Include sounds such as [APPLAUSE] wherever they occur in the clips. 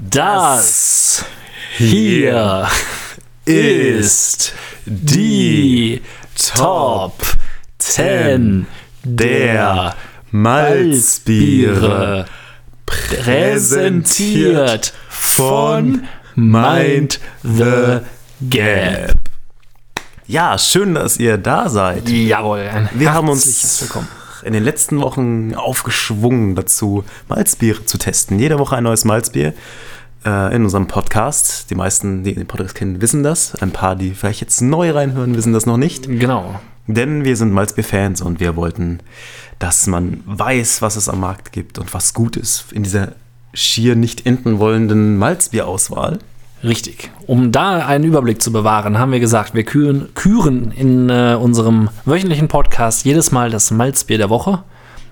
Das hier ist die Top 10 der Malzbiere, präsentiert von Mind the Gap. Ja, schön, dass ihr da seid. Jawohl, Wir haben uns Willkommen. In den letzten Wochen aufgeschwungen dazu, Malzbiere zu testen. Jede Woche ein neues Malzbier äh, in unserem Podcast. Die meisten, die den Podcast kennen, wissen das. Ein paar, die vielleicht jetzt neu reinhören, wissen das noch nicht. Genau. Denn wir sind Malzbier-Fans und wir wollten, dass man weiß, was es am Markt gibt und was gut ist in dieser schier nicht enden wollenden Malzbierauswahl. Richtig. Um da einen Überblick zu bewahren, haben wir gesagt, wir küren, küren in äh, unserem wöchentlichen Podcast jedes Mal das Malzbier der Woche.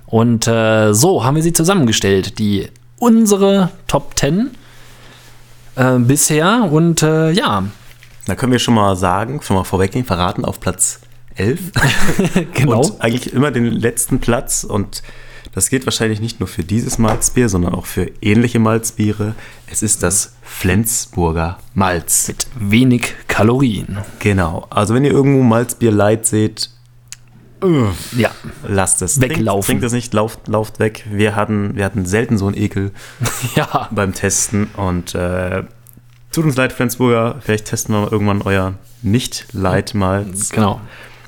Und äh, so haben wir sie zusammengestellt. Die unsere Top 10 äh, bisher. Und äh, ja, Da können wir schon mal sagen, schon mal vorweggehen, verraten auf Platz 11. [LAUGHS] genau. Und eigentlich immer den letzten Platz. Und das gilt wahrscheinlich nicht nur für dieses Malzbier, sondern auch für ähnliche Malzbiere. Es ist das Flensburger Malz. mit wenig Kalorien. Genau. Also wenn ihr irgendwo Malzbier Light seht, Ja, lasst es. Weglaufen. Trinkt, trinkt es nicht, lauft, lauft weg. Wir hatten, wir hatten selten so einen Ekel [LAUGHS] ja. beim Testen. Und äh, tut uns leid, Flensburger. Vielleicht testen wir mal irgendwann euer Nicht-Light-Malz. Genau.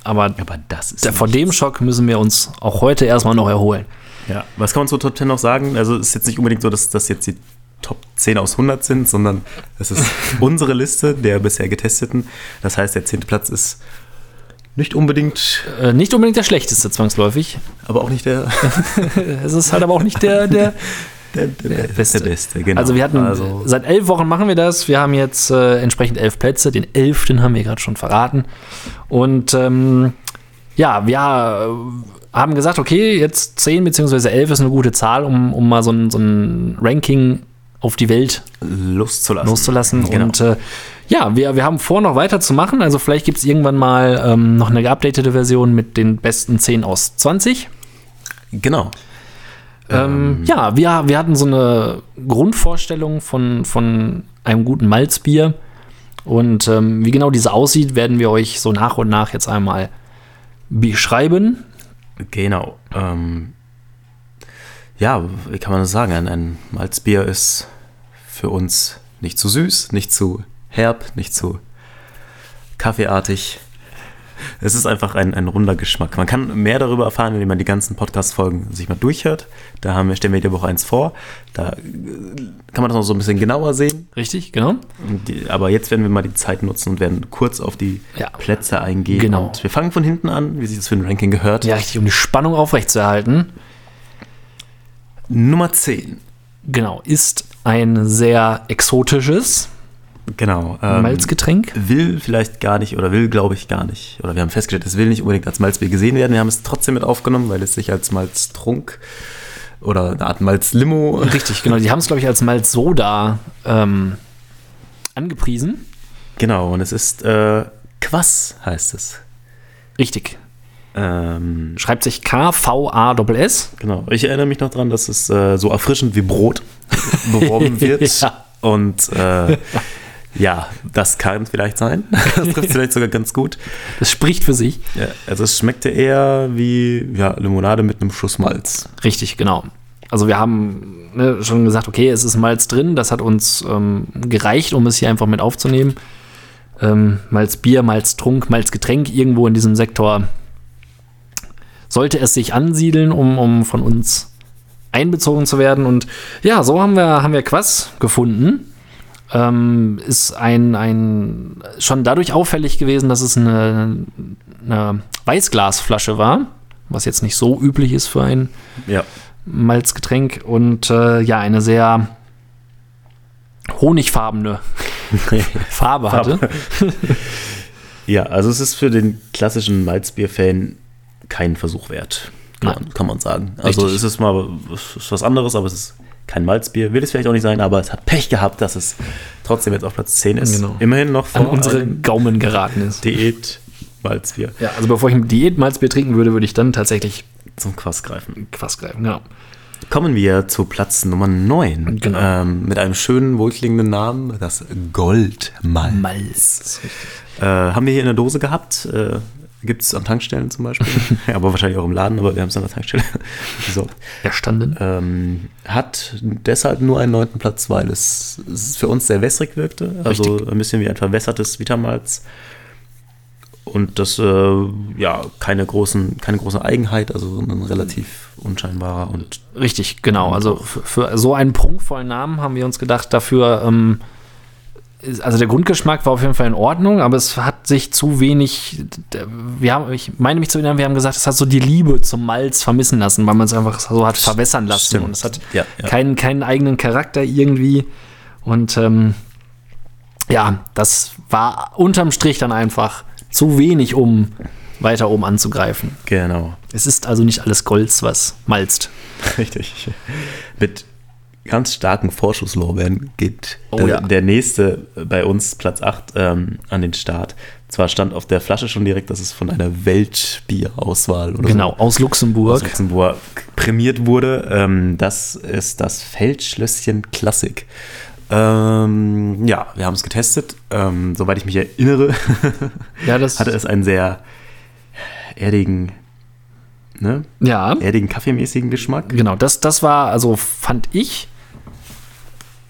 Aber Aber das ist der, vor dem Schock müssen wir uns auch heute erstmal noch erholen. Ja, was kann man zur Top 10 noch sagen? Also es ist jetzt nicht unbedingt so, dass das jetzt die Top 10 aus 100 sind, sondern es ist [LAUGHS] unsere Liste der bisher getesteten. Das heißt, der zehnte Platz ist nicht unbedingt, Äh, nicht unbedingt der schlechteste zwangsläufig. aber auch nicht der, [LAUGHS] Es ist halt aber auch nicht der, der [LAUGHS] der, der, Beste. der Beste. Genau. Also wir hatten, Also, seit elf Wochen machen wir das. Wir haben jetzt äh, entsprechend elf Plätze. Den elften haben wir gerade schon verraten. Und ähm, ja, wir haben gesagt, okay, jetzt zehn beziehungsweise elf ist eine gute Zahl, um, um mal so ein, so ein Ranking auf die Welt Lust zu lassen. loszulassen. Genau. Und äh, ja, wir, wir haben vor, noch weiterzumachen. Also vielleicht gibt es irgendwann mal ähm, noch eine geupdatete Version mit den besten 10 aus 20. genau. Ähm, ja, wir, wir hatten so eine Grundvorstellung von, von einem guten Malzbier. Und ähm, wie genau diese aussieht, werden wir euch so nach und nach jetzt einmal beschreiben. Genau. Ähm, ja, wie kann man das sagen? Ein, ein Malzbier ist für uns nicht zu süß, nicht zu herb, nicht zu kaffeeartig. Es ist einfach ein, ein runder Geschmack. Man kann mehr darüber erfahren, wenn man die ganzen Podcast-Folgen sich mal durchhört. Da haben wir, stellen wir jede Woche eins vor. Da äh, kann man das noch so ein bisschen genauer sehen. Richtig, genau. Die, aber jetzt werden wir mal die Zeit nutzen und werden kurz auf die Ja. Plätze eingehen. Genau. Und wir fangen von hinten an, wie sich das für ein Ranking gehört. Ja, richtig, um die Spannung aufrechtzuerhalten. Nummer 10. Genau, ist ein sehr exotisches Genau. Ähm, Malzgetränk. Will vielleicht gar nicht oder will, glaube ich, gar nicht. Oder wir haben festgestellt, es will nicht unbedingt als Malzbier gesehen werden. Wir haben es trotzdem mit aufgenommen, weil es sich als Malztrunk oder eine Art Malzlimo. Richtig, genau. Die haben es, glaube ich, als Malzsoda ähm, angepriesen. Genau, und es ist äh, Quass, heißt es. Richtig. Ähm, Schreibt sich K-V-A-S-S. genau. Ich erinnere mich noch dran, dass es äh, so erfrischend wie Brot [LAUGHS] beworben wird. Ja. Und äh, [LAUGHS] ja, das kann vielleicht sein. [LAUGHS] Das trifft vielleicht sogar ganz gut. Das spricht für sich. Ja, also es schmeckte eher wie ja, Limonade mit einem Schuss Malz. Richtig, genau. Also wir haben ne, schon gesagt, okay, es ist Malz drin. Das hat uns ähm, gereicht, um es hier einfach mit aufzunehmen. Ähm, Malzbier, Malztrunk, Malzgetränk irgendwo in diesem Sektor sollte es sich ansiedeln, um, um von uns einbezogen zu werden. Und ja, so haben wir, haben wir Quass gefunden. Ähm, ist ein, ein schon dadurch auffällig gewesen, dass es eine, eine Weißglasflasche war, was jetzt nicht so üblich ist für ein Ja. Malzgetränk und äh, ja, eine sehr honigfarbene [LAUGHS] Farbe hatte. Ja, also es ist für den klassischen Malzbier-Fan kein Versuch wert. Kann, man- kann man sagen. Also Richtig. es ist mal es ist was anderes, aber es ist kein Malzbier. Will es vielleicht auch nicht sein, aber es hat Pech gehabt, dass es trotzdem jetzt auf Platz 10 ist. Genau. Immerhin noch An vor unsere einem Gaumen geraten ist. Diät-Malzbier Ja, also bevor ich ein Diät-Malzbier trinken würde, würde ich dann tatsächlich zum Quass greifen. Quass greifen. Genau. kommen wir zu Platz Nummer 9. Genau. Ähm, mit einem schönen, wohlklingenden Namen, das Goldmalz. Malz. Äh, haben wir hier in der Dose gehabt. Äh, Gibt es an Tankstellen zum Beispiel. [LAUGHS] aber wahrscheinlich auch im Laden, aber wir haben es an der Tankstelle [LAUGHS] besorgt. Erstanden. Ähm, hat deshalb nur einen neunten Platz, weil es, es für uns sehr wässrig wirkte. Also Richtig. ein bisschen wie ein verwässertes Vitamalz. Und das, äh, ja, keine, großen, keine große Eigenheit, also ein relativ unscheinbarer und Richtig, genau. Also für, für so einen prunkvollen Namen haben wir uns gedacht, dafür, ähm, also der Grundgeschmack war auf jeden Fall in Ordnung, aber es hat sich zu wenig, wir haben, ich meine mich zu erinnern, wir haben gesagt, es hat so die Liebe zum Malz vermissen lassen, weil man es einfach so hat verwässern lassen Stimmt. und es hat Ja, ja. Keinen, keinen eigenen Charakter irgendwie und ähm, ja, das war unterm Strich dann einfach zu wenig, um weiter oben anzugreifen. genau. Es ist also nicht alles Golds, was malzt. [LAUGHS] Richtig. Mit ganz starken Vorschusslorbeeren geht Oh der, ja. der nächste bei uns, Platz 8, ähm, an den Start. Zwar stand auf der Flasche schon direkt, dass es von einer Weltbierauswahl oder Genau, aus so Luxemburg. aus Luxemburg prämiert wurde. Ähm, das ist das Feldschlösschen Klassik. Ähm, ja, wir haben es getestet. Ähm, soweit ich mich erinnere, [LAUGHS] Ja, hatte es einen sehr erdigen, ne, ja, erdigen kaffeemäßigen Geschmack. genau. Das, das war, also fand ich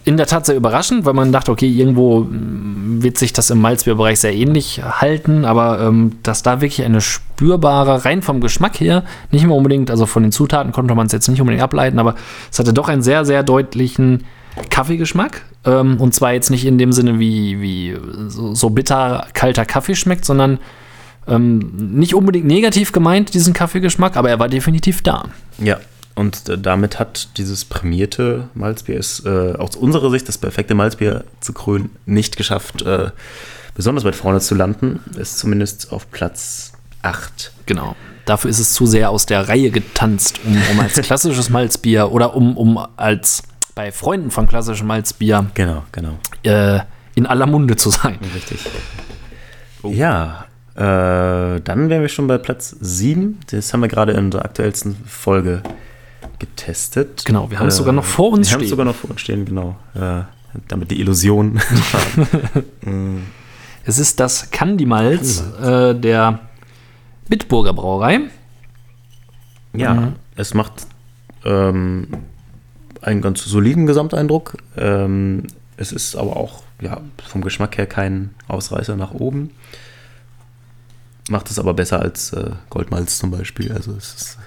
in der Tat sehr überraschend, weil man dachte, okay, irgendwo mm, wird sich das im Malzbierbereich sehr ähnlich halten, aber ähm, dass da wirklich eine spürbare, rein vom Geschmack her, nicht mehr unbedingt, also von den Zutaten konnte man es jetzt nicht unbedingt ableiten, aber es hatte doch einen sehr, sehr deutlichen Kaffeegeschmack. Ähm, und zwar jetzt nicht in dem Sinne, wie, wie so, so bitter kalter Kaffee schmeckt, sondern ähm, nicht unbedingt negativ gemeint, diesen Kaffeegeschmack, aber er war definitiv da. Ja, und äh, damit hat dieses prämierte Malzbier es äh, aus unserer Sicht das perfekte Malzbier zu krönen nicht geschafft, äh, besonders weit vorne zu landen. Ist zumindest auf Platz 8. Genau. Dafür ist es zu sehr aus der Reihe getanzt, um, um als [LAUGHS] klassisches Malzbier oder um, um als bei Freunden von klassischem Malzbier Genau, genau. äh, in aller Munde zu sein. Richtig. Ja, äh, dann wären wir schon bei Platz 7. Das haben wir gerade in der aktuellsten Folge getestet. Genau, wir haben es sogar noch vor uns wir haben es stehen. sogar noch vor uns stehen, genau. Äh, damit die Illusion. [LAUGHS] [LAUGHS] Es ist das Candy-Malz äh, der Bitburger Brauerei. Ja, Mhm. es macht ähm, einen ganz soliden Gesamteindruck. Ähm, es ist aber auch ja, vom Geschmack her kein Ausreißer nach oben. Macht es aber besser als äh, Goldmalz zum Beispiel. Also es ist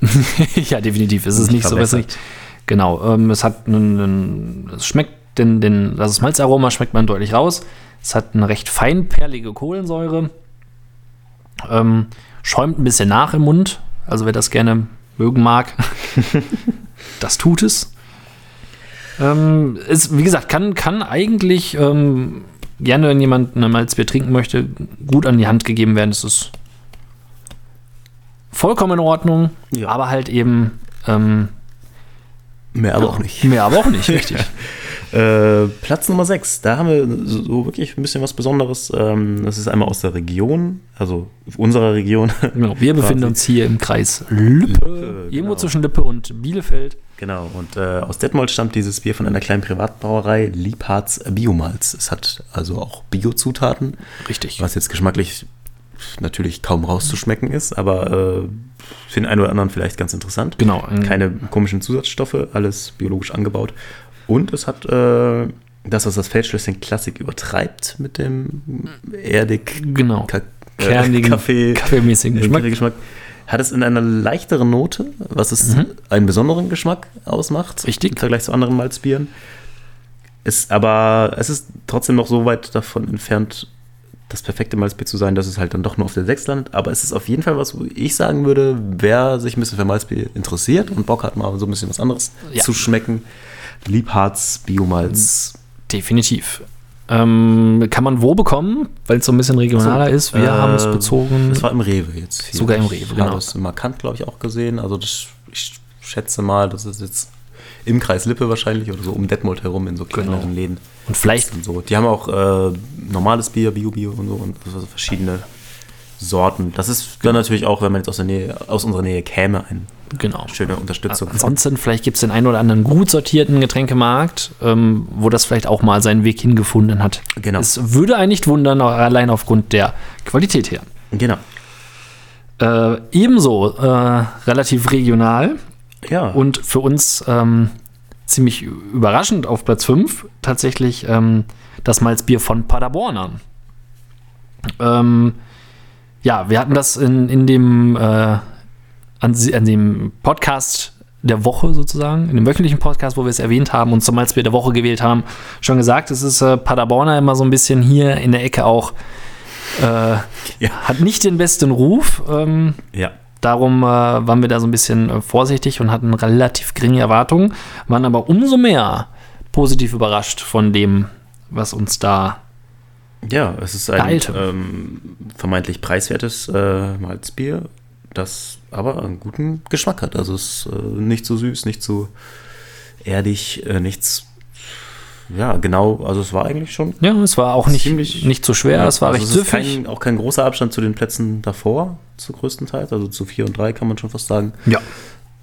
[LAUGHS] ja, definitiv. Es ist nicht so Verbessert. wässrig. Genau, ähm, es hat einen, einen es schmeckt den, den, das Malzaroma schmeckt man deutlich raus. Es hat eine recht feinperlige Kohlensäure. Ähm, schäumt ein bisschen nach im Mund. Also wer das gerne mögen mag, [LAUGHS] das tut es. Ähm, es, wie gesagt, kann, kann eigentlich ähm, gerne, wenn jemand ein Malzbier trinken möchte, gut an die Hand gegeben werden. Es ist vollkommen in Ordnung, Ja. aber halt eben ähm, mehr aber auch nicht. mehr, aber auch nicht, richtig. [LAUGHS] Äh, Platz Nummer 6, da haben wir so wirklich ein bisschen was Besonderes. Ähm, das ist einmal aus der Region, also unserer Region. Genau, wir [LAUGHS] befinden uns hier im Kreis Lippe, Lippe, irgendwo genau. zwischen Lippe und Bielefeld. Genau, und äh, aus Detmold stammt dieses Bier von einer kleinen Privatbrauerei, Liebharz Biomalz. Es hat also auch Biozutaten, Richtig. was jetzt geschmacklich natürlich kaum rauszuschmecken ist, aber äh, für den einen oder anderen vielleicht ganz interessant. Genau. ein- Keine komischen Zusatzstoffe, alles biologisch angebaut. Und es hat äh, das, was das Feldschlösschen Klassik übertreibt mit dem erdig Genau. Ka Kernigen, Kaffee, kaffeemäßigen äh, Geschmack. Kaffeegeschmack. Hat es in einer leichteren Note, was es einen besonderen Geschmack ausmacht. Mhm. Richtig. Im Vergleich zu anderen Malzbieren. Ist aber, es ist trotzdem noch so weit davon entfernt, das perfekte Malzbier zu sein, dass es halt dann doch nur auf der 6 landet. Aber es ist auf jeden Fall was, wo ich sagen würde, wer sich ein bisschen für Malzbier interessiert und Bock hat, mal so ein bisschen was anderes Ja. zu schmecken. Liebharz, Biomalz. Definitiv. Ähm, kann man wo bekommen, weil es so ein bisschen regionaler ist? Wir Äh, haben es bezogen. Das war im Rewe jetzt. Hier. Sogar im Rewe, Ich genau. habe es markant, glaube ich, auch gesehen. Also das, ich schätze mal, das ist jetzt im Kreis Lippe wahrscheinlich oder so um Detmold herum in so kleineren Genau. Läden. Und vielleicht, Und so. Die haben auch äh, normales Bier, Bio-Bio und so und also verschiedene Sorten. Das ist dann natürlich auch, wenn man jetzt aus, der Nähe, aus unserer Nähe käme, eine Genau. schöne Unterstützung. Ansonsten, vielleicht gibt es den einen oder anderen gut sortierten Getränkemarkt, ähm, wo das vielleicht auch mal seinen Weg hingefunden hat. Genau. Es würde einen nicht wundern, allein aufgrund der Qualität her. Genau. Äh, ebenso äh, relativ regional Ja. und für uns ähm, ziemlich überraschend auf Platz 5 tatsächlich ähm, das Malzbier von Paderborner. Ähm, ja, wir hatten das in, in dem, äh, an, an dem Podcast der Woche sozusagen, in dem wöchentlichen Podcast, wo wir es erwähnt haben und zum Malzbier der Woche gewählt haben, schon gesagt, es ist äh, Paderborner immer so ein bisschen hier in der Ecke auch, äh, Ja. hat nicht den besten Ruf. Ähm, ja. Darum äh, waren wir da so ein bisschen äh, vorsichtig und hatten relativ geringe Erwartungen, waren aber umso mehr positiv überrascht von dem, was uns da. Ja, es ist ein ähm, vermeintlich preiswertes äh, Malzbier, das aber einen guten Geschmack hat. Also es ist äh, nicht so süß, nicht so erdig, äh, nichts. Ja, genau. Also es war eigentlich schon. Ja, es war auch nicht, Ziemlich- nicht so schwer, es war also recht es ist kein, auch kein großer Abstand zu den Plätzen davor, zu größten Teil. Also zu 4 und 3 kann man schon fast sagen, Ja,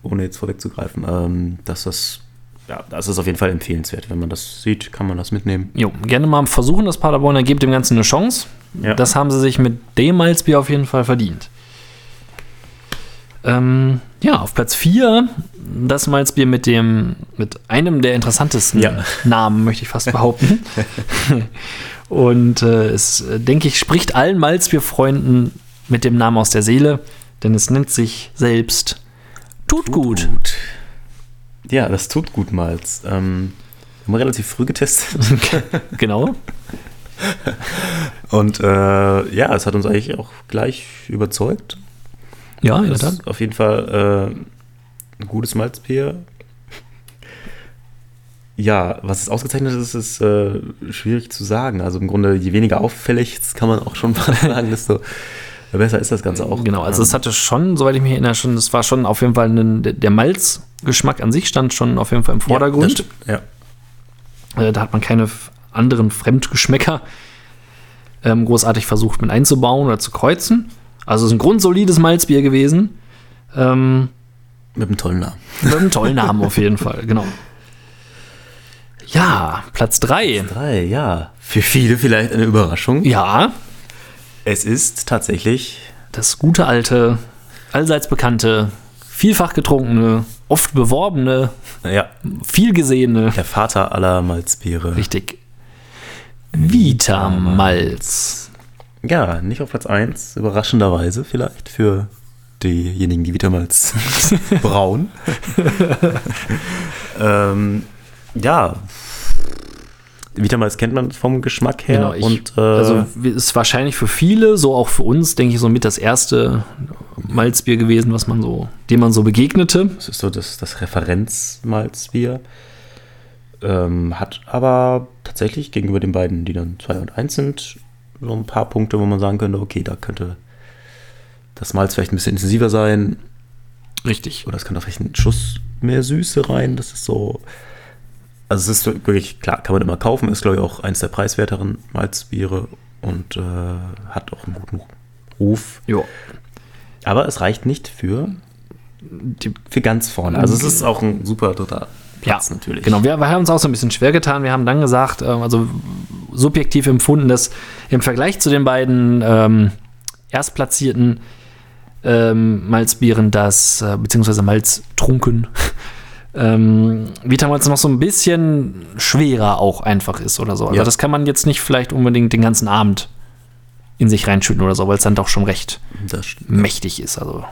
ohne jetzt vorwegzugreifen. Ähm, dass das, ja, das ist auf jeden Fall empfehlenswert. Wenn man das sieht, kann man das mitnehmen. jo, gerne mal versuchen, das Paderborner gebt dem Ganzen eine Chance. Ja. Das haben sie sich mit dem Malzbier auf jeden Fall verdient. Ähm, ja, auf Platz 4 das Malzbier mit dem, mit einem der interessantesten Ja. Namen, möchte ich fast behaupten. [LAUGHS] Und äh, es, äh, denke ich, spricht allen Malzbierfreunden mit dem Namen aus der Seele, denn es nennt sich selbst Tut gut. Ja, das tut gut Malz. Ähm, haben wir relativ früh getestet. [LAUGHS] genau. Und äh, ja, es hat uns eigentlich auch gleich überzeugt. Ja, in der Es Tat. auf jeden Fall äh, ein gutes Malzbier. Ja, was es ausgezeichnet ist, ist äh, schwierig zu sagen. Also im Grunde, je weniger auffällig, das kann man auch schon [LAUGHS] sagen, desto besser ist das Ganze auch. Genau, also es Ähm, hatte schon, soweit ich mich erinnere, schon, es war schon auf jeden Fall ein, der- Malzgeschmack an sich stand schon auf jeden Fall im ja, das Vordergrund. stimmt, Ja, Äh, da hat man keine anderen Fremdgeschmäcker ähm, großartig versucht mit einzubauen oder zu kreuzen. Also es ist ein grundsolides Malzbier gewesen. Ähm, mit einem tollen Namen. mit einem tollen Namen auf jeden Fall, genau. Ja, Platz 3. Drei, ja. Für viele vielleicht eine Überraschung. Ja, Es ist tatsächlich das gute alte, allseits bekannte, vielfach getrunkene, oft beworbene, ja, viel gesehene, der Vater aller Malzbiere. richtig, Vita-Malz. Ja, nicht auf Platz 1, überraschenderweise vielleicht für diejenigen, die Vitamalz [LAUGHS] brauen. [LAUGHS] ähm, ja, Vitamalz kennt man vom Geschmack her. Genau, ich, und, äh, also ist wahrscheinlich für viele, so auch für uns, denke ich, so mit das erste Malzbier gewesen, was man so, dem man so begegnete. das ist so das, das Referenzmalzbier. Ähm, hat aber tatsächlich gegenüber den beiden, die dann 2 und 1 sind, so ein paar Punkte, wo man sagen könnte, okay, da könnte das Malz vielleicht ein bisschen intensiver sein. Richtig. Oder es kann auch vielleicht ein Schuss mehr Süße rein. Das ist so. Also es ist wirklich, klar, kann man immer kaufen, ist glaube ich auch eins der preiswerteren Malzbiere und äh, hat auch einen guten Ruf. Jo. Aber es reicht nicht für, für ganz vorne. Also es ist auch ein super dritter Platz ja, natürlich. Genau, wir, wir haben uns auch so ein bisschen schwer getan. Wir haben dann gesagt, ähm, also subjektiv empfunden, dass im Vergleich zu den beiden ähm, erstplatzierten ähm, Malzbieren, das, äh, beziehungsweise Malztrunken, [LAUGHS] ähm, Vitamalz noch so ein bisschen schwerer auch einfach ist oder so. Also Ja. das kann man jetzt nicht vielleicht unbedingt den ganzen Abend in sich reinschütten oder so, weil es dann doch schon recht mächtig ist. Also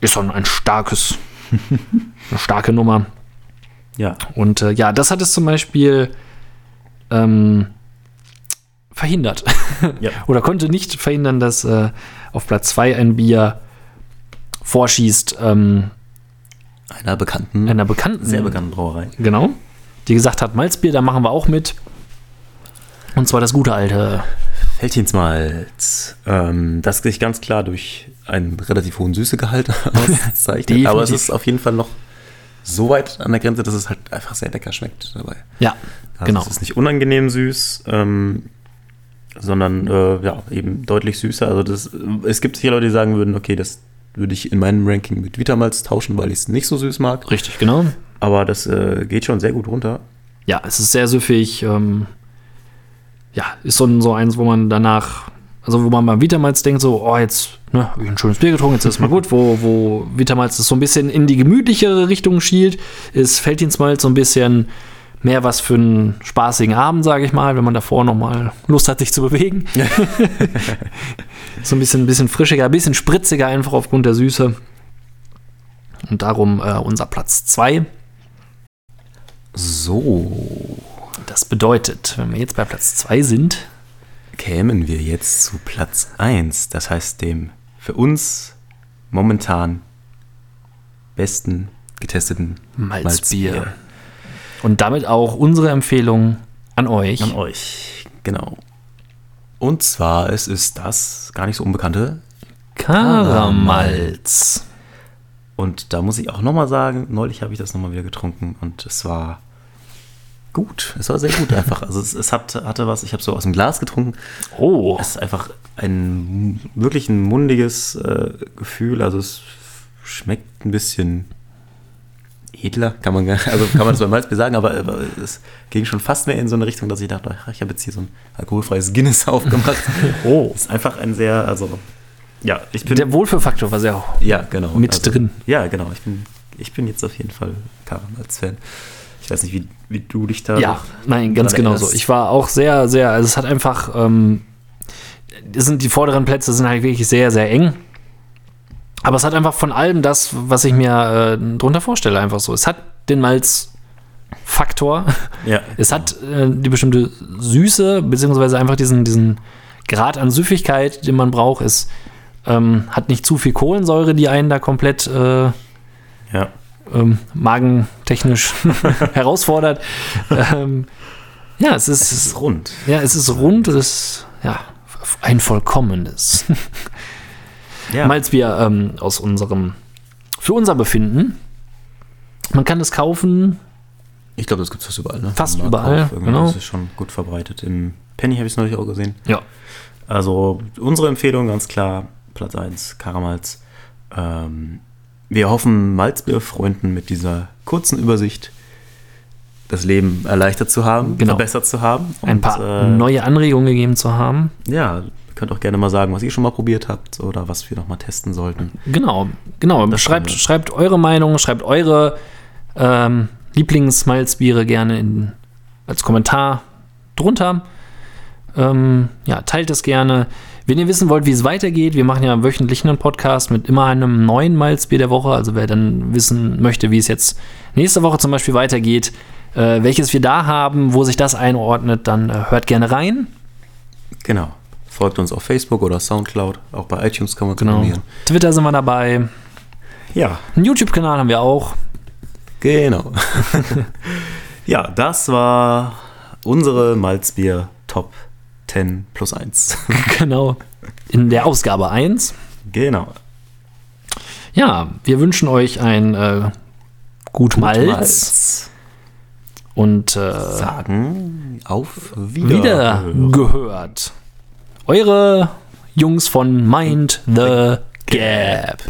ist schon ein starkes, [LAUGHS] eine starke Nummer. Ja. Und äh, ja, das hat es zum Beispiel ähm, verhindert. Ja. [LAUGHS] Oder konnte nicht verhindern, dass äh, auf Platz 2 ein Bier vorschießt ähm, Einer bekannten, einer bekannten. sehr bekannten Brauerei. Genau. Die gesagt hat, Malzbier, da machen wir auch mit. Und zwar das gute alte. Felddienstmalz. Ähm, das sich ganz klar durch einen relativ hohen Süßegehalt [LAUGHS] auszeichnet. Aber es ist auf jeden Fall noch so weit an der Grenze, dass es halt einfach sehr lecker schmeckt dabei. Ja, Also genau. Es ist nicht unangenehm süß. Ähm, sondern äh, ja, eben deutlich süßer. Also das, es gibt hier Leute, die sagen würden, okay, das würde ich in meinem Ranking mit Vitamalz tauschen, weil ich es nicht so süß mag. Richtig, genau. Aber das äh, geht schon sehr gut runter. Ja, es ist sehr süffig. Ähm, ja, ist so, ein, so eins, wo man danach, also wo man beim Vitamalz denkt, so, oh, jetzt ne, habe ich ein schönes Bier getrunken, jetzt ist es mal gut, wo, wo Vitamalz das so ein bisschen in die gemütlichere Richtung schielt, ist Felddienstmalz so ein bisschen mehr was für einen spaßigen Abend, sage ich mal, wenn man davor noch mal Lust hat, sich zu bewegen. [LAUGHS] [LAUGHS] so ein bisschen, ein bisschen frischiger, ein bisschen spritziger einfach aufgrund der Süße. Und darum äh, unser Platz 2. So, Das bedeutet, wenn wir jetzt bei Platz 2 sind, kämen wir jetzt zu Platz 1. Das heißt dem für uns momentan besten getesteten Malzbier. Und damit auch unsere Empfehlung an euch. An euch, genau. Und zwar, es ist das gar nicht so unbekannte. Karamalz. Und da muss ich auch nochmal sagen, neulich habe ich das nochmal wieder getrunken und es war gut. Es war sehr gut einfach. Also es, es hat, hatte was, ich habe so aus dem Glas getrunken. Oh, Es ist einfach ein wirklich ein mundiges äh, Gefühl. Also es schmeckt ein bisschen edler, kann man, also kann man das beim Malzbier sagen, aber, aber es ging schon fast mehr in so eine Richtung, dass ich dachte, ach, ich habe jetzt hier so ein alkoholfreies Guinness [LAUGHS] aufgemacht. oh. Es ist einfach ein sehr, also ja, ich bin Der Wohlfühlfaktor war sehr hoch. ja genau mit also, drin. Ja, genau. Ich bin, ich bin jetzt auf jeden Fall Karamals-Fan. Ich weiß nicht, wie, wie du dich da Ja, nein, ganz genau so. Ich war auch sehr, sehr, also es hat einfach, ähm, sind die vorderen Plätze sind halt wirklich sehr, sehr eng. Aber es hat einfach von allem das, was ich mir äh, drunter vorstelle, einfach so. Es hat den Malz-Faktor. Ja, Es hat äh, die bestimmte Süße, beziehungsweise einfach diesen, diesen Grad an Süffigkeit, den man braucht. Es ähm, hat nicht zu viel Kohlensäure, die einen da komplett äh, ja. Ähm, magentechnisch [LAUGHS] herausfordert. ähm, ja, es ist, Es ist rund. ja, es ist rund, es ist ja ein vollkommenes [LAUGHS] Ja, Malzbier ähm, aus unserem für unser Befinden. Man kann es kaufen. ich glaube, das gibt es fast überall. Ne? Fast überall, genau. Das ist schon gut verbreitet. Im Penny habe ich es neulich auch gesehen. Ja. Also unsere Empfehlung ganz klar, Platz 1, Karamalz. Ähm, wir hoffen, Malzbierfreunden mit dieser kurzen Übersicht das Leben erleichtert zu haben, Genau. verbessert zu haben. Ein Und, paar äh, neue Anregungen gegeben zu haben. Ja, ihr könnt auch gerne mal sagen, was ihr schon mal probiert habt oder was wir noch mal testen sollten. Genau, genau. Das Schreibt, schreibt eure Meinung, schreibt eure ähm, Lieblingsmalzbiere gerne in, als Kommentar drunter. Ähm, ja, teilt es gerne. Wenn ihr wissen wollt, wie es weitergeht, wir machen ja wöchentlich einen Podcast mit immer einem neuen Malzbier der Woche. Also wer dann wissen möchte, wie es jetzt nächste Woche zum Beispiel weitergeht, äh, welches wir da haben, wo sich das einordnet, dann äh, hört gerne rein. Genau. Folgt uns auf Facebook oder Soundcloud. Auch bei iTunes kann man Genau. abonnieren. Twitter sind wir dabei. Ja, Einen YouTube-Kanal haben wir auch. genau. [LAUGHS] ja, das war unsere Malzbier Top 10 plus 1. [LAUGHS] [LAUGHS] genau. In der Ausgabe 1. genau. Ja, wir wünschen euch ein äh, gut Malz, und äh, Sagen auf wieder gehört. Eure Jungs von Mind the Gap.